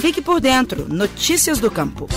Fique por dentro. Notícias do Campo.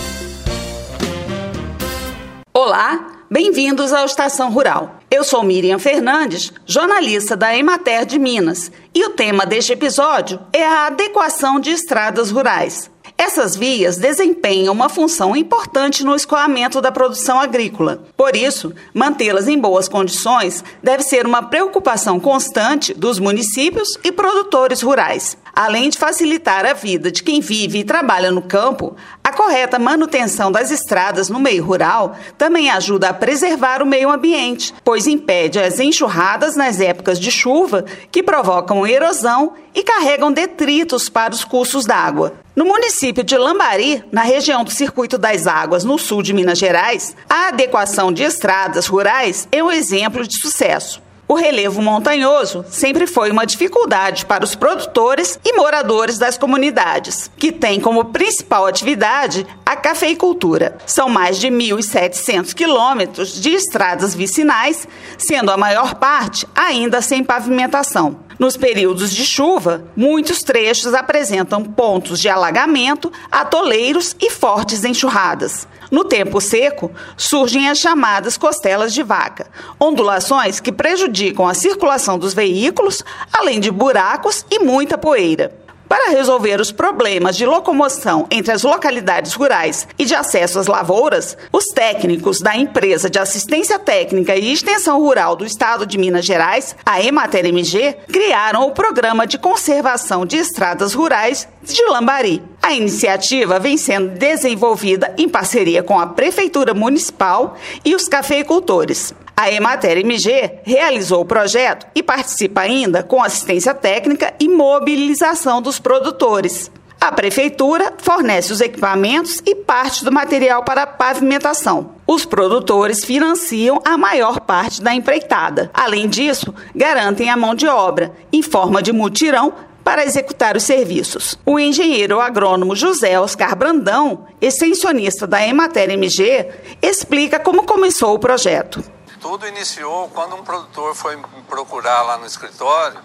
Olá, bem-vindos ao Estação Rural. Eu sou Miriam Fernandes, jornalista da Emater de Minas, e o tema deste episódio é a adequação de estradas rurais. Essas vias desempenham uma função importante no escoamento da produção agrícola. Por isso, mantê-las em boas condições deve ser uma preocupação constante dos municípios e produtores rurais. Além de facilitar a vida de quem vive e trabalha no campo, a correta manutenção das estradas no meio rural também ajuda a preservar o meio ambiente, pois impede as enxurradas nas épocas de chuva que provocam erosão e carregam detritos para os cursos d'água. No município de Lambari, na região do Circuito das Águas, no sul de Minas Gerais, a adequação de estradas rurais é um exemplo de sucesso. O relevo montanhoso sempre foi uma dificuldade para os produtores e moradores das comunidades, que têm como principal atividade a cafeicultura. São mais de 1.700 quilômetros de estradas vicinais, sendo a maior parte ainda sem pavimentação. Nos períodos de chuva, muitos trechos apresentam pontos de alagamento, atoleiros e fortes enxurradas. No tempo seco, surgem as chamadas costelas de vaca, ondulações que prejudicam a circulação dos veículos, além de buracos e muita poeira. Para resolver os problemas de locomoção entre as localidades rurais e de acesso às lavouras, os técnicos da Empresa de Assistência Técnica e Extensão Rural do Estado de Minas Gerais, a Emater MG, criaram o Programa de Conservação de Estradas Rurais de Lambari. A iniciativa vem sendo desenvolvida em parceria com a Prefeitura Municipal e os cafeicultores. A Emater MG realizou o projeto e participa ainda com assistência técnica e mobilização dos produtores. A prefeitura fornece os equipamentos e parte do material para pavimentação. Os produtores financiam a maior parte da empreitada. Além disso, garantem a mão de obra, em forma de mutirão, para executar os serviços. O engenheiro agrônomo José Oscar Brandão, extensionista da Emater MG, explica como começou o projeto. Tudo iniciou quando um produtor foi me procurar lá no escritório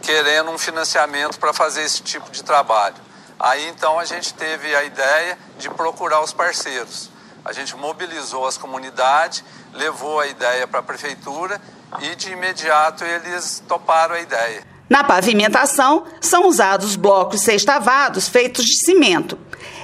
querendo um financiamento para fazer esse tipo de trabalho. Aí então a gente teve a ideia de procurar os parceiros. A gente mobilizou as comunidades, levou a ideia para a prefeitura e de imediato eles toparam a ideia. Na pavimentação, são usados blocos sextavados feitos de cimento.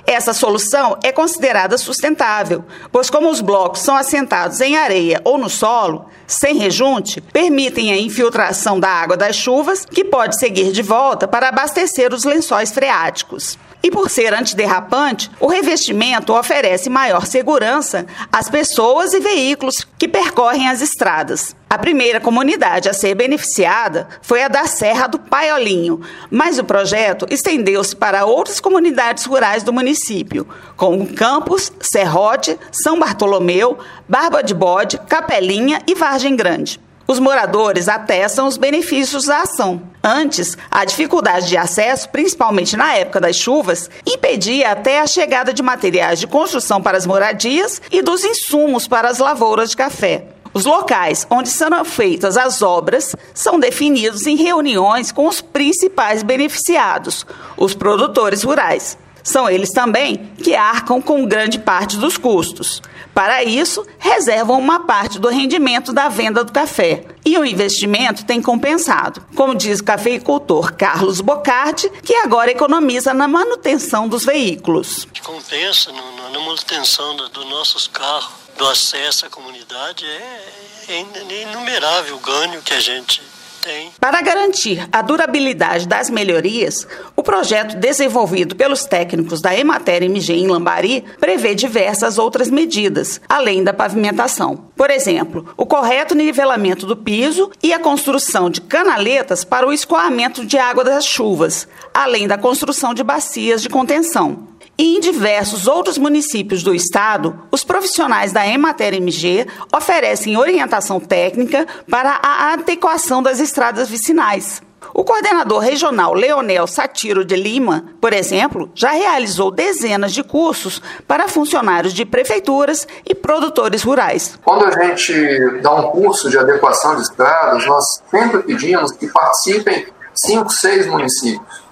Essa solução é considerada sustentável, pois, como os blocos são assentados em areia ou no solo, sem rejunte, permitem a infiltração da água das chuvas, que pode seguir de volta para abastecer os lençóis freáticos. E por ser antiderrapante, o revestimento oferece maior segurança às pessoas e veículos que percorrem as estradas. A primeira comunidade a ser beneficiada foi a da Serra do Paiolinho, mas o projeto estendeu-se para outras comunidades rurais do município, como Campos, Serrote, São Bartolomeu, Barba de Bode, Capelinha e Vargem Grande. Os moradores atestam os benefícios da ação. Antes, a dificuldade de acesso, principalmente na época das chuvas, impedia até a chegada de materiais de construção para as moradias e dos insumos para as lavouras de café. Os locais onde serão feitas as obras são definidos em reuniões com os principais beneficiados, os produtores rurais. São eles também que arcam com grande parte dos custos. Para isso, reservam uma parte do rendimento da venda do café. E o investimento tem compensado, como diz o cafeicultor Carlos Bocardi, que agora economiza na manutenção dos veículos. Compensa na manutenção dos nossos carros, do acesso à comunidade, é, é inumerável o ganho que a gente tem. Para garantir a durabilidade das melhorias, o projeto desenvolvido pelos técnicos da Emater MG em Lambari prevê diversas outras medidas, além da pavimentação. Por exemplo, o correto nivelamento do piso e a construção de canaletas para o escoamento de água das chuvas, além da construção de bacias de contenção. E em diversos outros municípios do estado, os profissionais da Emater MG oferecem orientação técnica para a adequação das estradas vicinais. O coordenador regional Leonel Satiro de Lima, por exemplo, já realizou dezenas de cursos para funcionários de prefeituras e produtores rurais. Quando a gente dá um curso de adequação de estradas, nós sempre pedimos que participem cinco, seis municípios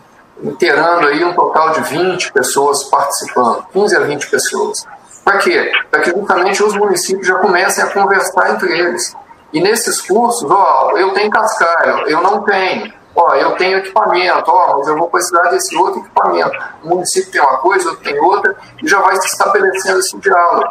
inteirando aí um total de 20 pessoas participando, 15 a 20 pessoas. Para quê? Para que justamente os municípios já comecem a conversar entre eles. E nesses cursos, ó, eu tenho cascaio, eu não tenho. Ó, eu tenho equipamento, ó, mas eu vou precisar desse outro equipamento. O município tem uma coisa, outro tem outra, e já vai se estabelecendo esse diálogo.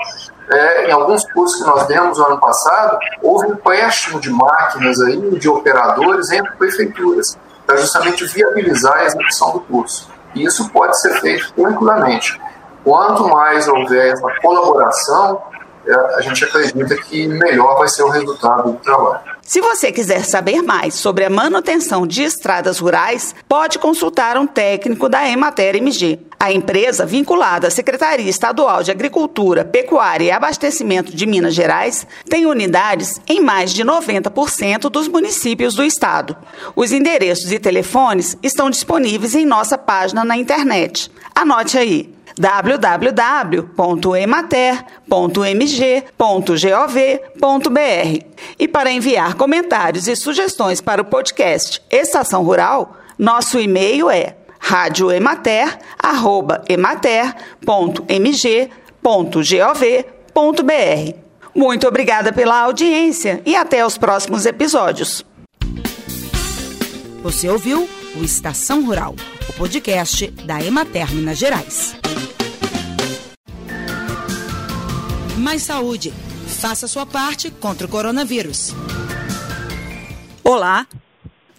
É, em alguns cursos que nós demos no ano passado, houve empréstimo de máquinas aí, de operadores entre prefeituras, para justamente viabilizar a execução do curso. E isso pode ser feito tranquilamente. Quanto mais houver essa colaboração, é, a gente acredita que melhor vai ser o resultado do trabalho. Se você quiser saber mais sobre a manutenção de estradas rurais, pode consultar um técnico da Emater MG. A empresa, vinculada à Secretaria Estadual de Agricultura, Pecuária e Abastecimento de Minas Gerais, tem unidades em mais de 90% dos municípios do estado. Os endereços e telefones estão disponíveis em nossa página na internet. Anote aí www.emater.mg.gov.br. E para enviar comentários e sugestões para o podcast Estação Rural, nosso e-mail é radioemater@emater.mg.gov.br. Muito obrigada pela audiência e até os próximos episódios. Você ouviu o Estação Rural, o podcast da Emater Minas Gerais. Mais saúde. Faça sua parte contra o coronavírus. Olá.